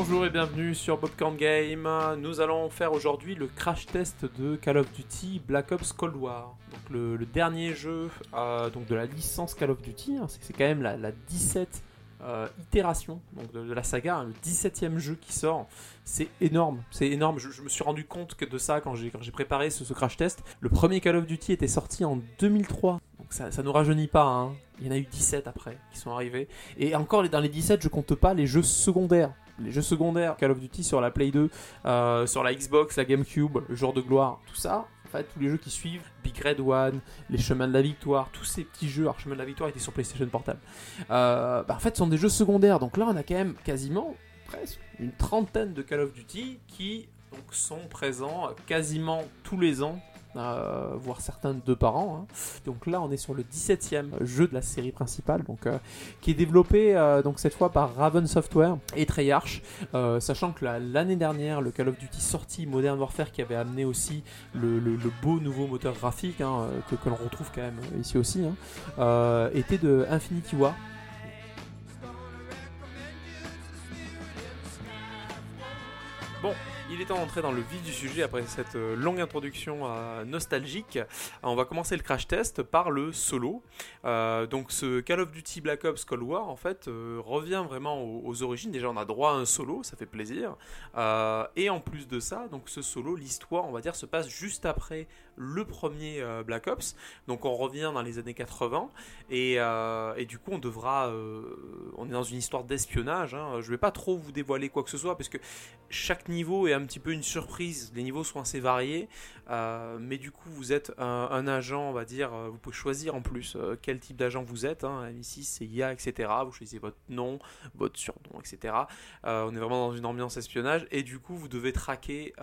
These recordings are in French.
Bonjour et bienvenue sur Popcorn Game. Nous allons faire aujourd'hui le crash test de Call of Duty Black Ops Cold War. Donc le, dernier jeu euh, donc de la licence Call of Duty. hein, c'est quand même la, la 17 euh, itération donc de, la saga, hein, le 17e jeu qui sort. C'est énorme, c'est énorme. Je, me suis rendu compte de ça quand j'ai préparé ce, crash test. Le premier Call of Duty était sorti en 2003. Donc ça, nous rajeunit pas. hein. Il y en a eu 17 après qui sont arrivés. Et encore dans les 17, je compte pas les jeux secondaires. Les jeux secondaires, Call of Duty sur la Play 2, euh, sur la Xbox, la GameCube, le jour de gloire, tout ça. En fait, tous les jeux qui suivent, Big Red One, les chemins de la victoire, tous ces petits jeux, alors de la victoire était sur PlayStation Portable. Euh, bah, en fait, sont des jeux secondaires. Donc là, on a quand même quasiment, presque, une trentaine de Call of Duty qui sont présents quasiment tous les ans. Voire certains deux par an. hein. Donc là, on est sur le 17e jeu de la série principale, donc euh, qui est développé euh, donc cette fois par Raven Software et Treyarch, euh, sachant que la- l'année dernière, le Call of Duty sorti Modern Warfare qui avait amené aussi le, beau nouveau moteur graphique hein, que, l'on retrouve quand même ici aussi, hein, était de Infinity War. Bon, il est temps d'entrer dans le vif du sujet après cette euh, longue introduction euh, nostalgique. On va commencer le crash test par le solo. Euh, donc ce Call of Duty Black Ops Cold War en fait revient vraiment aux, origines. Déjà on a droit à un solo, ça fait plaisir. Et en plus de ça, donc ce solo, l'histoire on va dire se passe juste après le premier euh, Black Ops. Donc on revient dans les années 80 et, euh, et du coup on devra, euh, on est dans une histoire d'espionnage. Hein. Je vais pas trop vous dévoiler quoi que ce soit parce que chaque niveau est un petit peu une surprise. Les niveaux sont assez variés, mais du coup vous êtes un, agent, on va dire, vous pouvez choisir en plus quel type d'agent vous êtes. Hein. Ici c'est IA, etc. Vous choisissez votre nom, votre surnom, etc. On est vraiment dans une ambiance espionnage et du coup vous devez traquer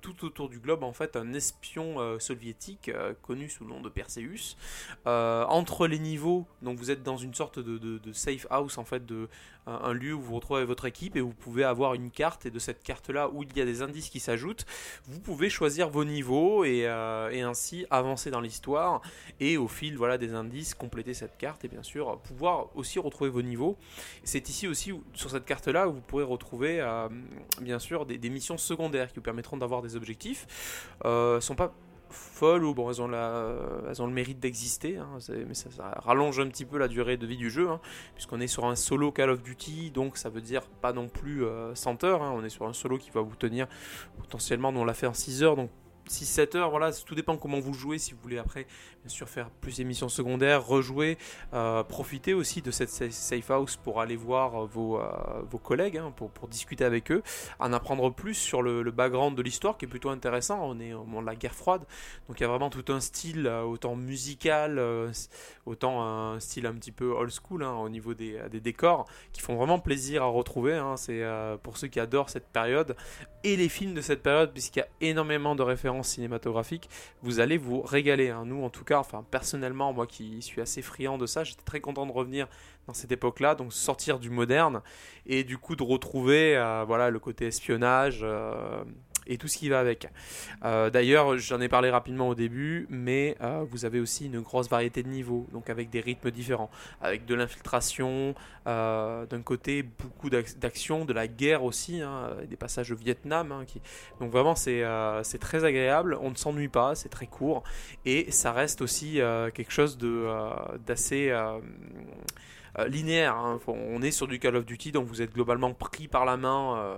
tout autour du globe en fait un espion euh, euh, connu sous le nom de Perseus. Euh, entre les niveaux, donc vous êtes dans une sorte de, safe house en fait de un, lieu où vous retrouvez votre équipe et vous pouvez avoir une carte et de cette carte là où il y a des indices qui s'ajoutent, vous pouvez choisir vos niveaux et, euh, et ainsi avancer dans l'histoire et au fil voilà des indices compléter cette carte et bien sûr pouvoir aussi retrouver vos niveaux. C'est ici aussi sur cette carte là où vous pourrez retrouver bien sûr des, missions secondaires qui vous permettront d'avoir des objectifs. Sont pas folles ou bon elles ont, la, elles ont le mérite d'exister hein, mais ça, rallonge un petit peu la durée de vie du jeu hein, puisqu'on est sur un solo Call of Duty donc ça veut dire pas non plus euh, 100 heures hein, on est sur un solo qui va vous tenir potentiellement on l'a fait en 6 heures donc 6-7 heures, voilà, tout dépend comment vous jouez. Si vous voulez après, bien sûr, faire plus d'émissions secondaires, rejouer, euh, profiter aussi de cette sa- safe house pour aller voir euh, vos, euh, vos collègues, hein, pour, pour discuter avec eux, en apprendre plus sur le, background de l'histoire qui est plutôt intéressant. On est au moment de la guerre froide, donc il y a vraiment tout un style, euh, autant musical, autant un style un petit peu old school hein, au niveau des, des décors, qui font vraiment plaisir à retrouver. hein. C'est pour ceux qui adorent cette période et les films de cette période, puisqu'il y a énormément de références cinématographiques, vous allez vous régaler. hein. Nous, en tout cas, enfin personnellement, moi qui suis assez friand de ça, j'étais très content de revenir dans cette époque-là, donc sortir du moderne et du coup de retrouver, euh, voilà, le côté espionnage. euh, et tout ce qui va avec. Euh, D'ailleurs, j'en ai parlé rapidement au début, mais euh, vous avez aussi une grosse variété de niveaux, donc avec des rythmes différents, avec de l'infiltration, euh, d'un côté beaucoup d'ac- d'action, de la guerre aussi, hein, des passages au Vietnam, hein, donc vraiment c'est très agréable, on ne s'ennuie pas, c'est très court, et ça reste aussi quelque chose d'assez... euh, linéaire. hein. On est sur du Call of Duty, donc vous êtes globalement pris par la main euh,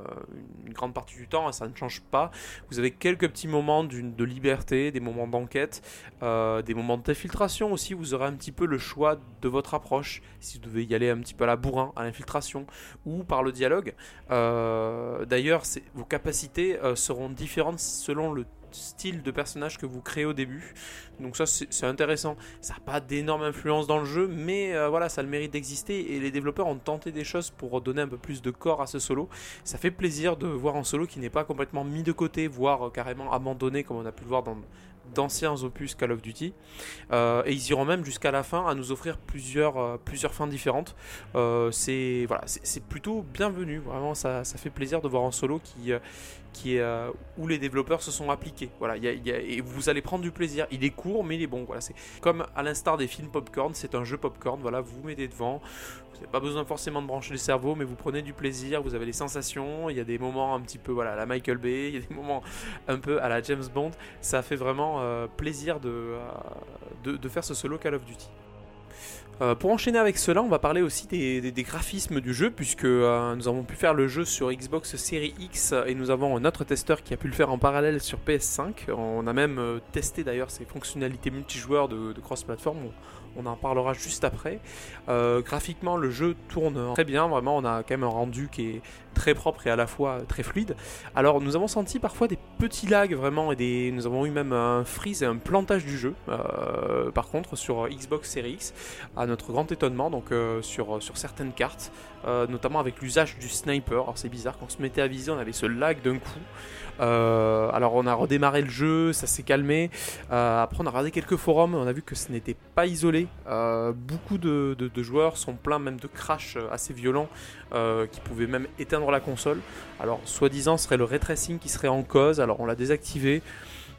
une grande partie du temps, hein, ça ne change pas. Vous avez quelques petits moments de liberté, des moments d'enquête, euh, des moments d'infiltration aussi. Vous aurez un petit peu le choix de votre approche, si vous devez y aller un petit peu à la bourrin, à l'infiltration, ou par le dialogue. D'ailleurs, vos capacités seront différentes selon le style de personnage que vous créez au début. Donc ça c'est intéressant. Ça n'a pas d'énorme influence dans le jeu, mais euh, voilà, ça a le mérite d'exister et les développeurs ont tenté des choses pour donner un peu plus de corps à ce solo. Ça fait plaisir de voir un solo qui n'est pas complètement mis de côté, voire euh, carrément abandonné comme on a pu le voir dans d'anciens opus Call of Duty. et ils iront même jusqu'à la fin à nous offrir plusieurs, fins différentes. c'est plutôt bienvenu. Vraiment, ça, ça, fait plaisir de voir un solo qui, euh, où les développeurs se sont appliqués. Voilà, et vous allez prendre du plaisir. Il est court, mais il est bon. Voilà, c'est comme à l'instar des films popcorn, c'est un jeu popcorn. Voilà, vous vous mettez devant. Vous n'avez pas besoin forcément de brancher le cerveau, mais vous prenez du plaisir. Vous avez les sensations. Il y a des moments un petit peu, voilà, à la Michael Bay. Il y a des moments un peu à la James Bond. Ça fait vraiment euh, plaisir euh, de, de faire ce solo Call of Duty. Euh, pour enchaîner avec cela, on va parler aussi des, graphismes du jeu, puisque euh, nous avons pu faire le jeu sur Xbox Series X et nous avons un autre testeur qui a pu le faire en parallèle sur PS5. On a même euh, testé d'ailleurs ces fonctionnalités multijoueurs de, cross-platform on en parlera juste après. Euh, graphiquement, le jeu tourne très bien, vraiment, on a quand même un rendu qui est très propre et à la fois très fluide. Alors, nous avons senti parfois des petits lags vraiment, et des... nous avons eu même un freeze et un plantage du jeu, euh, par contre, sur Xbox Series X, notre grand étonnement, donc euh, sur, sur certaines cartes, notamment avec l'usage du sniper. Alors, c'est bizarre, quand on se mettait à viser, on avait ce lag d'un coup. Euh, alors on a redémarré le jeu, ça s'est calmé. Euh, après on a regardé quelques forums, on a vu que ce n'était pas isolé. Euh, beaucoup de, joueurs sont pleins même de crash assez violents qui pouvaient même éteindre la console. Alors soi-disant serait le ray tracing qui serait en cause, alors on l'a désactivé.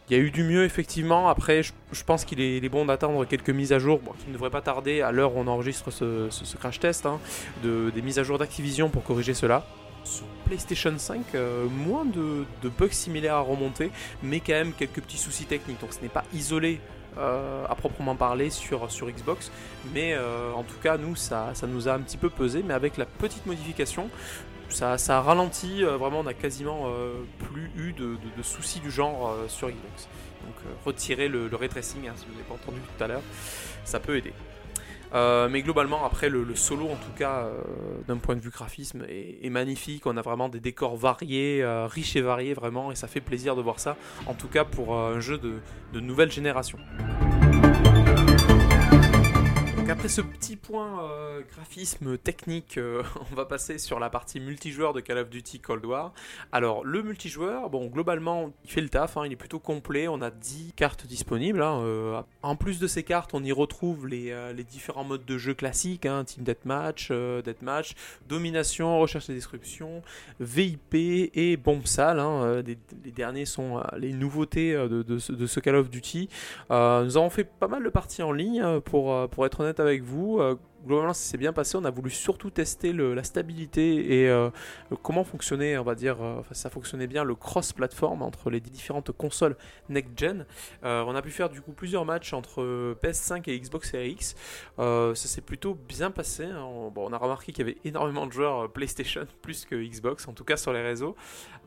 Il y a eu du mieux effectivement. Après, je, pense qu'il est, bon d'attendre quelques mises à jour, qui ne devraient pas tarder à l'heure où on enregistre ce, crash test, hein, de, des mises à jour d'Activision pour corriger cela sur PlayStation 5, euh, moins de, bugs similaires à remonter, mais quand même quelques petits soucis techniques. Donc ce n'est pas isolé euh, à proprement parler sur, Xbox, mais euh, en tout cas nous ça nous a un petit peu pesé, mais avec la petite modification, ça, a ralenti, vraiment on n'a quasiment plus eu de, soucis du genre sur Xbox. Donc retirer le, le hein, si vous n'avez pas entendu tout à l'heure, ça peut aider. Euh, mais globalement, après, le, solo, en tout cas, euh, d'un point de vue graphisme, est, magnifique. On a vraiment des décors variés, euh, riches et variés, vraiment, et ça fait plaisir de voir ça, en tout cas pour un jeu de nouvelle génération après ce petit point euh, graphisme technique, euh, on va passer sur la partie multijoueur de Call of Duty Cold War. Alors le multijoueur, bon globalement il fait le taf, hein, il est plutôt complet, on a 10 cartes disponibles. Hein, euh, en plus de ces cartes, on y retrouve les, différents modes de jeu classiques, hein, Team Deathmatch, Deathmatch, Domination, Recherche et Destruction, VIP et Bombe Sale. les, derniers sont les nouveautés de, de, ce Call of Duty. nous avons fait pas mal de parties en ligne pour, pour être honnête avec vous. Euh, globalement, ça s'est bien passé. On a voulu surtout tester la stabilité et euh, comment fonctionnait, on va dire, euh, ça fonctionnait bien le cross-platform entre les différentes consoles next-gen. on a pu faire du coup plusieurs matchs entre PS5 et Xbox Series X. ça s'est plutôt bien passé. Hein. On, bon, on a remarqué qu'il y avait énormément de joueurs PlayStation plus que Xbox, en tout cas sur les réseaux.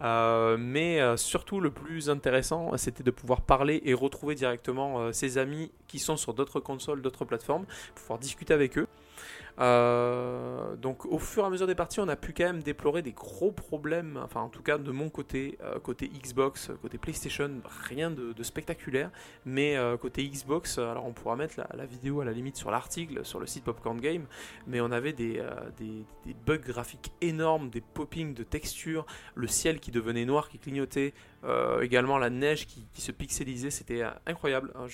mais surtout, le plus intéressant, c'était de pouvoir parler et retrouver directement ses amis qui sont sur d'autres consoles, d'autres plateformes, pouvoir discuter avec eux. Euh, donc au fur et à mesure des parties, on a pu quand même déplorer des gros problèmes, enfin en tout cas de mon côté, euh, côté Xbox, côté PlayStation, rien de, spectaculaire, mais euh, côté Xbox, alors on pourra mettre la, vidéo à la limite sur l'article, sur le site Popcorn Game, mais on avait des, des, bugs graphiques énormes, des poppings de textures, le ciel qui devenait noir, qui clignotait, également la neige qui, se pixelisait, c'était incroyable. Hein,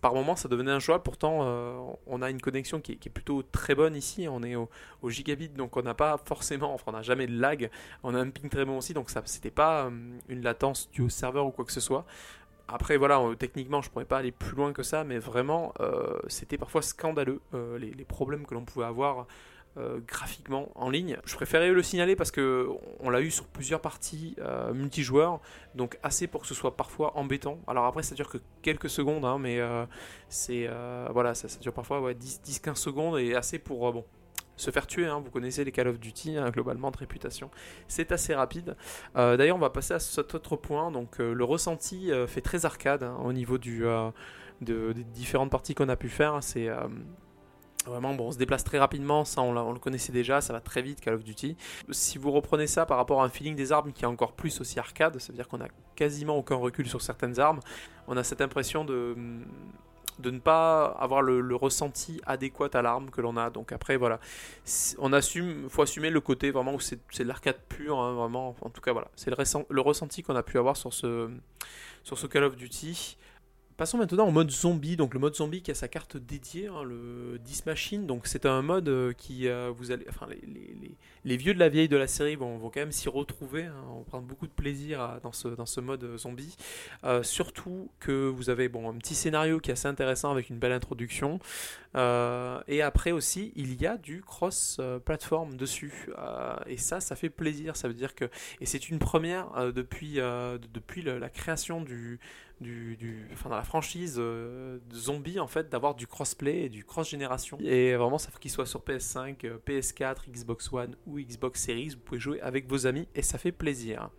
par moments ça devenait un choix, pourtant on a une connexion qui est plutôt très bonne ici. On est au, gigabit, donc on n'a pas forcément, enfin on n'a jamais de lag. On a un ping très bon aussi, donc ça c'était pas euh, une latence due au serveur ou quoi que ce soit. Après voilà, euh, techniquement je pourrais pas aller plus loin que ça, mais vraiment euh, c'était parfois scandaleux les, problèmes que l'on pouvait avoir graphiquement en ligne. Je préférais le signaler parce que on l'a eu sur plusieurs parties multijoueurs, donc assez pour que ce soit parfois embêtant. Alors après ça dure que quelques secondes, hein, mais c'est voilà, ça, dure parfois ouais, 10-15 secondes et assez pour bon se faire tuer. Hein. Vous connaissez les Call of Duty, hein, globalement de réputation. C'est assez rapide. D'ailleurs, on va passer à cet autre point. Donc, le ressenti fait très arcade au niveau du, de, des différentes parties qu'on a pu faire. Vraiment, on se déplace très rapidement, ça on, le connaissait déjà, ça va très vite Call of Duty. Si vous reprenez ça par rapport à un feeling des armes qui est encore plus aussi arcade, ça veut dire qu'on a quasiment aucun recul sur certaines armes, on a cette impression de ne pas avoir le, ressenti adéquat à l'arme que l'on a. Donc après, voilà, on assume, faut assumer le côté vraiment où c'est de l'arcade pur, hein. En tout cas, voilà, c'est le, le, ressenti qu'on a pu avoir sur ce, sur ce Call of Duty. Passons maintenant au mode zombie. Donc le mode zombie qui a sa carte dédiée, hein, le 10 Machine. Donc c'est un mode euh, qui euh, vous allez, enfin les, vieux de la vieille de la série vont, quand même s'y retrouver. Hein. on prend beaucoup de plaisir dans ce dans ce mode euh, zombie. surtout que vous avez bon un petit scénario qui est assez intéressant avec une belle introduction. et après aussi il y a du cross platform dessus. et ça ça fait plaisir. Ça veut dire que et c'est une première depuis depuis la création du du, enfin dans la franchise euh, zombie en fait d'avoir du crossplay et du cross génération et vraiment ça fait qu'il soit sur PS5, PS4, Xbox One ou Xbox Series, vous pouvez jouer avec vos amis et ça fait plaisir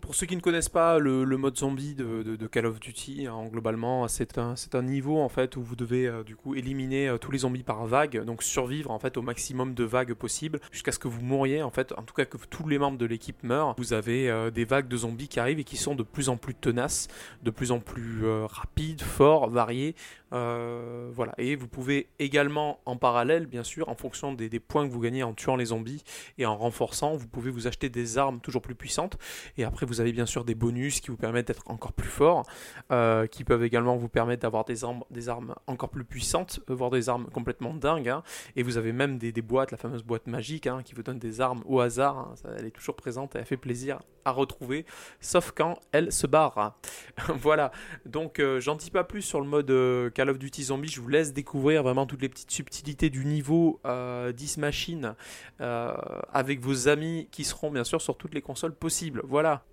pour ceux qui ne connaissent pas le, mode zombie de, Call of Duty, hein, globalement, c'est un, un, niveau en fait où vous devez euh, du coup éliminer euh, tous les zombies par vague, donc survivre en fait au maximum de vagues possibles jusqu'à ce que vous mouriez en fait, en tout cas que tous les membres de l'équipe meurent. Vous avez euh, des vagues de zombies qui arrivent et qui sont de plus en plus tenaces, de plus en plus rapides, forts, variés. voilà, et vous pouvez également en parallèle, bien sûr, en fonction des, points que vous gagnez en tuant les zombies et en renforçant, vous pouvez vous acheter des armes toujours plus puissantes. Et vous avez bien sûr des bonus qui vous permettent d'être encore plus fort, euh, qui peuvent également vous permettre d'avoir des armes, des armes encore plus puissantes, euh, voire des armes complètement dingues. Hein. Et vous avez même des, boîtes, la fameuse boîte magique, hein, qui vous donne des armes au hasard. Hein. elle est toujours présente elle fait plaisir à retrouver, sauf quand elle se barre. voilà, donc euh, j'en dis pas plus sur le mode Call of Duty Zombie, je vous laisse découvrir vraiment toutes les petites subtilités du niveau 10 machines avec vos amis qui seront bien sûr sur toutes les consoles possibles. Voilà.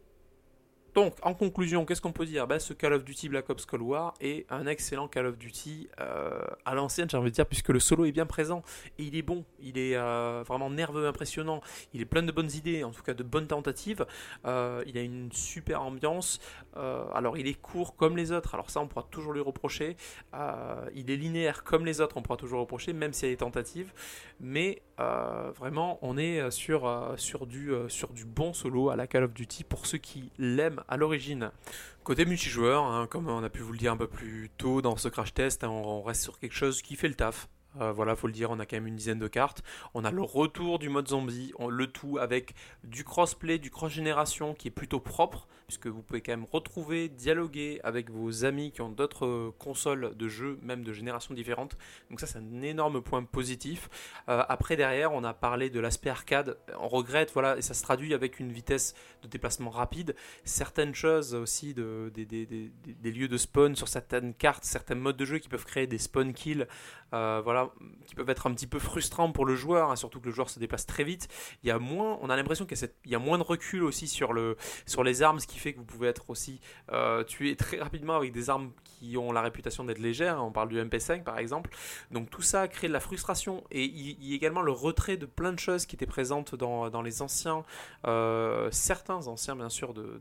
Donc, en conclusion, qu'est-ce qu'on peut dire? Ben, Ce Call of Duty Black Ops Cold War est un excellent Call of Duty euh, à l'ancienne, j'ai envie de dire, puisque le solo est bien présent et il est bon, il est euh, vraiment nerveux, impressionnant, il est plein de bonnes idées, en tout cas de bonnes tentatives. Euh, il a une super ambiance. alors, il est court comme les autres, alors ça, on pourra toujours lui reprocher. il est linéaire comme les autres, on pourra toujours reprocher, même s'il y a des tentatives. Mais vraiment, on est sur, du, sur du bon solo à la Call of Duty pour ceux qui l'aiment à l'origine. Côté multijoueur, hein, comme on a pu vous le dire un peu plus tôt dans ce crash test, hein, on reste sur quelque chose qui fait le taf. Euh, voilà, faut le dire, on a quand même une dizaine de cartes. On a le retour du mode zombie, le tout avec du crossplay, du cross-génération qui est plutôt propre, puisque vous pouvez quand même retrouver, dialoguer avec vos amis qui ont d'autres euh, consoles de jeux, même de générations différentes. Donc ça, c'est un énorme point positif. Euh, après, derrière, on a parlé de l'aspect arcade. On regrette, voilà, et ça se traduit avec une vitesse de déplacement rapide. Certaines choses aussi, de, des, lieux de spawn sur certaines cartes, certains modes de jeu qui peuvent créer des spawn kills. voilà qui peuvent être un petit peu frustrants pour le joueur, hein, surtout que le joueur se déplace très vite. Il y a moins, on a l'impression qu'il y, a moins de recul aussi sur, le, sur les armes, ce qui fait que vous pouvez être aussi euh, tué très rapidement avec des armes ont la réputation d'être légères. Hein. On parle du MP5 par exemple. Donc tout ça crée de la frustration et il, y a également le retrait de plein de choses qui étaient présentes dans, les anciens, euh, certains anciens bien sûr de,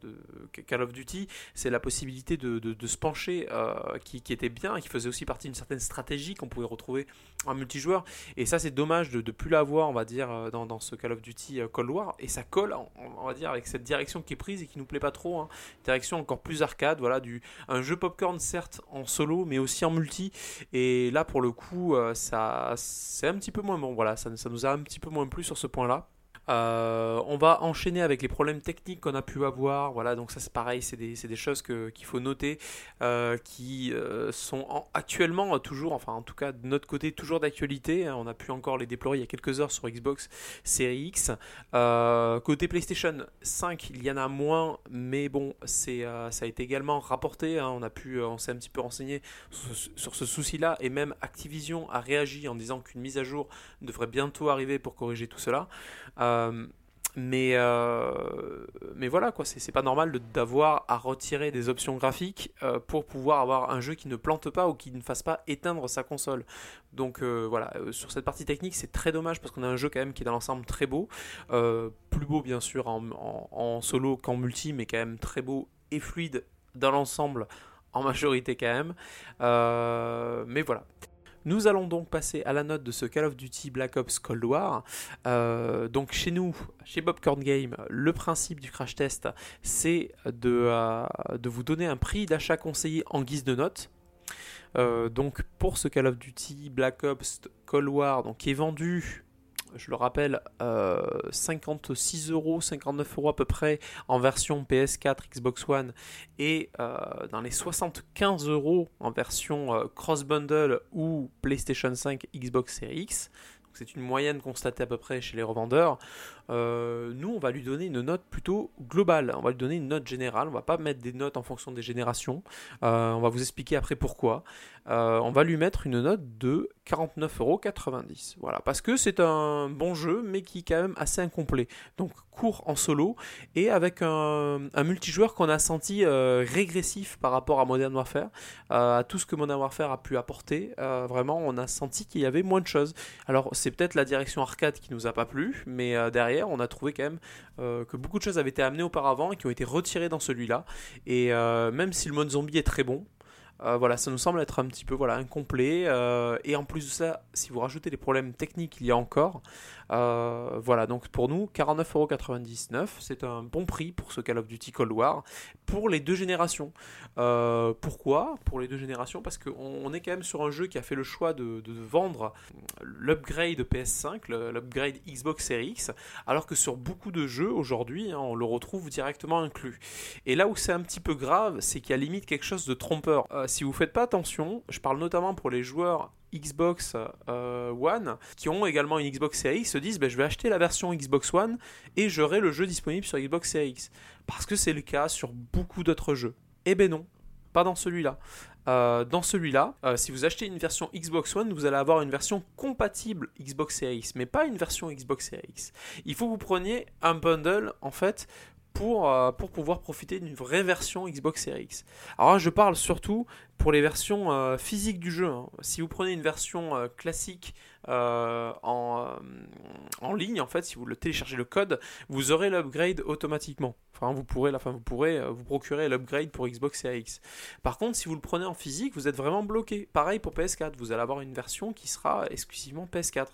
Call of Duty. C'est la possibilité de, se pencher euh, qui, était bien et qui faisait aussi partie d'une certaine stratégie qu'on pouvait retrouver en multijoueur. Et ça, c'est dommage de ne plus l'avoir, on va dire, euh, dans, ce Call of Duty Cold War. Et ça colle, on, va dire, avec cette direction qui est prise et qui nous plaît pas trop. Hein. Direction encore plus arcade, voilà, du, un jeu popcorn, certes, en solo, mais aussi en multi. Et là, pour le coup, euh, ça, c'est un petit peu moins bon. Voilà, ça, ça nous a un petit peu moins plu sur ce point-là. Euh, on va enchaîner avec les problèmes techniques qu'on a pu avoir. Voilà, donc ça c'est pareil, c'est des, choses qu'il faut noter, euh, qui euh, sont actuellement toujours, enfin en tout cas de notre côté, toujours d'actualité. On a pu encore les déployer il y a quelques heures sur Xbox Series X. côté PlayStation 5, il y en a moins, mais bon, ça a été également rapporté. Hein. on a pu, on s'est un petit peu renseigné sur, ce souci-là, et même Activision a réagi en disant qu'une mise à jour devrait bientôt arriver pour corriger tout cela. Mais, euh, mais voilà, quoi, c'est pas normal d'avoir à retirer des options graphiques euh, pour pouvoir avoir un jeu qui ne plante pas ou qui ne fasse pas éteindre sa console. Donc voilà, sur cette partie technique, c'est très dommage parce qu'on a un jeu quand même qui est dans l'ensemble très beau. plus beau bien sûr en solo qu'en multi, mais quand même très beau et fluide dans l'ensemble en majorité quand même. mais voilà. Nous allons donc passer à la note de ce Call of Duty Black Ops Cold War. Euh, donc chez nous, chez Bobcorn Game, le principe du crash test, c'est de, euh, de vous donner un prix d'achat conseillé en guise de note. donc pour ce Call of Duty Black Ops Cold War, qui est vendu je le rappelle, 56 euros, 59 euros à peu près en version PS4, Xbox One et euh, dans les 75 euros en version euh, cross bundle ou PlayStation 5, Xbox Series X. C'est une moyenne constatée à peu près chez les revendeurs. Euh, nous, on va lui donner une note plutôt globale. On va lui donner une note générale. On va pas mettre des notes en fonction des générations. on va vous expliquer après pourquoi. On va lui mettre une note de 49,90€. Voilà, parce que c'est un bon jeu, mais qui est quand même assez incomplet. Donc court en solo et avec un, multijoueur qu'on a senti euh, régressif par rapport à Modern Warfare, euh, à tout ce que Modern Warfare a pu apporter. Euh, vraiment, on a senti qu'il y avait moins de choses. Alors c'est peut-être la direction arcade qui nous a pas plu, mais derrière, on a trouvé quand même que beaucoup de choses avaient été amenées auparavant et qui ont été retirées dans celui-là. Et même si le mode zombie est très bon, euh, voilà, ça nous semble être un petit peu voilà, incomplet. Euh, et en plus de ça, si vous rajoutez les problèmes techniques qu'il y a encore, euh, voilà, donc pour nous, 49,99€, c'est un bon prix pour ce Call of Duty Cold War pour les deux générations. pourquoi? Pour les deux générations Parce qu'on est quand même sur un jeu qui a fait le choix de, vendre l'upgrade PS5, l'upgrade Xbox Series X, alors que sur beaucoup de jeux aujourd'hui, hein, on le retrouve directement inclus. Et là où c'est un petit peu grave, c'est qu'il y a limite quelque chose de trompeur si vous faites pas attention, je parle notamment pour les joueurs Xbox euh, One qui ont également une Xbox Series se disent ben, je vais acheter la version Xbox One et j'aurai le jeu disponible sur Xbox Series X. Parce que c'est le cas sur beaucoup d'autres jeux. Eh ben non, pas dans celui-là. Euh, dans celui-là, euh, si vous achetez une version Xbox One, vous allez avoir une version compatible Xbox Series X, mais pas une version Xbox Series X. Il faut que vous preniez un bundle en fait pour, pour pouvoir profiter d'une vraie version Xbox Series X. Alors je parle surtout pour les versions euh, physiques du jeu. Hein. Si vous prenez une version euh, classique en, en ligne, en fait, si vous le téléchargez le code, vous aurez l'upgrade automatiquement. Enfin, vous pourrez, enfin, vous pourrez euh, vous procurer l'upgrade pour Xbox Series X. Par contre, si vous le prenez en physique, vous êtes vraiment bloqué. Pareil pour PS4, vous allez avoir une version qui sera exclusivement PS4.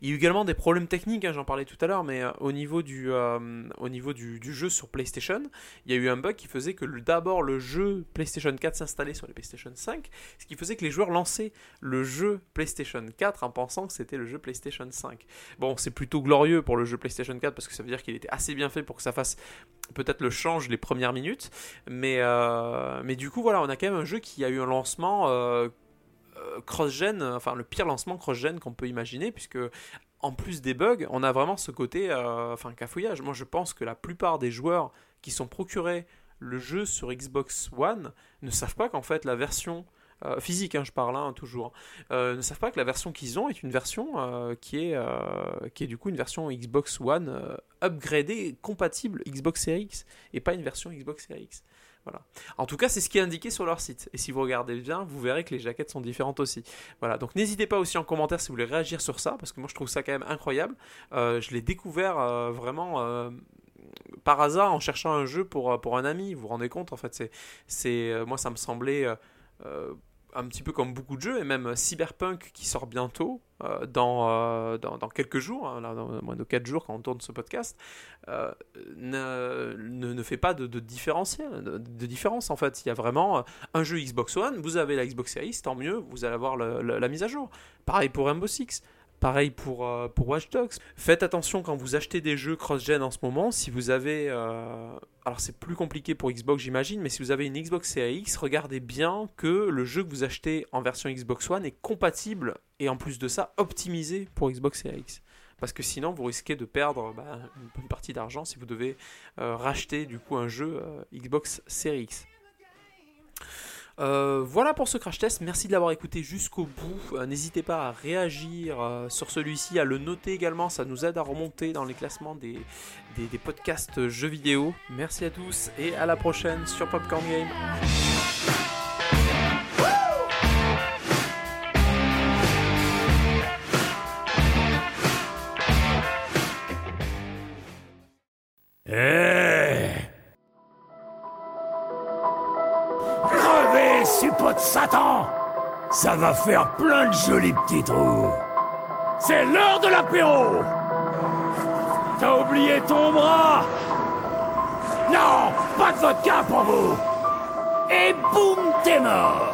Il y a eu également des problèmes techniques, hein, j'en parlais tout à l'heure, mais euh, au niveau, du, euh, au niveau du, jeu sur PlayStation, il y a eu un bug qui faisait que d'abord le jeu PlayStation 4 s'installait sur les PlayStation 5, ce qui faisait que les joueurs lançaient le jeu PlayStation 4 en pensant que c'était le jeu PlayStation 5. Bon, c'est plutôt glorieux pour le jeu PlayStation 4 parce que ça veut dire qu'il était assez bien fait pour que ça fasse peut-être le change les premières minutes. Mais, euh, du coup, voilà, on a quand même un jeu qui a eu un lancement euh, euh, cross-gen, enfin le pire lancement cross-gen qu'on peut imaginer, puisque en plus des bugs, on a vraiment ce côté, enfin cafouillage. Moi, je pense que la plupart des joueurs qui sont procurés le jeu sur Xbox One ne savent pas qu'en fait la version euh, physique, hein, je parle hein, toujours, euh, ne savent pas que la version qu'ils ont est une version euh, qui, est, qui est du coup une version Xbox One upgradée, compatible Xbox Series X, et pas une version Xbox Series X. Voilà. En tout cas, c'est ce qui est indiqué sur leur site. Et si vous regardez bien, vous verrez que les jaquettes sont différentes aussi. Voilà. Donc n'hésitez pas aussi en commentaire si vous voulez réagir sur ça, parce que moi je trouve ça quand même incroyable. je l'ai découvert vraiment par hasard en cherchant un jeu pour, pour un ami. Vous vous rendez compte en fait, c'est, c'est moi ça me semblait euh, un petit peu comme beaucoup de jeux, et même Cyberpunk qui sort bientôt, euh, dans, euh, dans, quelques jours, hein, là, dans moins de 4 jours quand on tourne ce podcast, ne, ne, fait pas de, de, différentiel, de, différence en fait. Il y a vraiment un jeu Xbox One, vous avez la Xbox Series, tant mieux, vous allez avoir la mise à jour. Pareil pour Rainbow Six. Pareil pour, euh, pour Watch Dogs. Faites attention quand vous achetez des jeux cross-gen en ce moment. Si vous avez. Euh, alors c'est plus compliqué pour Xbox, j'imagine, mais si vous avez une Xbox Series X, regardez bien que le jeu que vous achetez en version Xbox One est compatible et en plus de ça, optimisé pour Xbox Series X. Parce que sinon, vous risquez de perdre bah, une bonne partie d'argent si vous devez euh, racheter du coup un jeu Xbox Series X. Euh, voilà pour ce crash test, merci de l'avoir écouté jusqu'au bout. Euh, n'hésitez pas à réagir euh, sur celui-ci, à le noter également, ça nous aide à remonter dans les classements des, des podcasts jeux vidéo. Merci à tous et à la prochaine sur Popcorn Game. Ça va faire plein de jolis petits trous C'est l'heure de l'apéro. T'as oublié ton bras. Non Pas de vodka pour vous. Et boum, t'es mort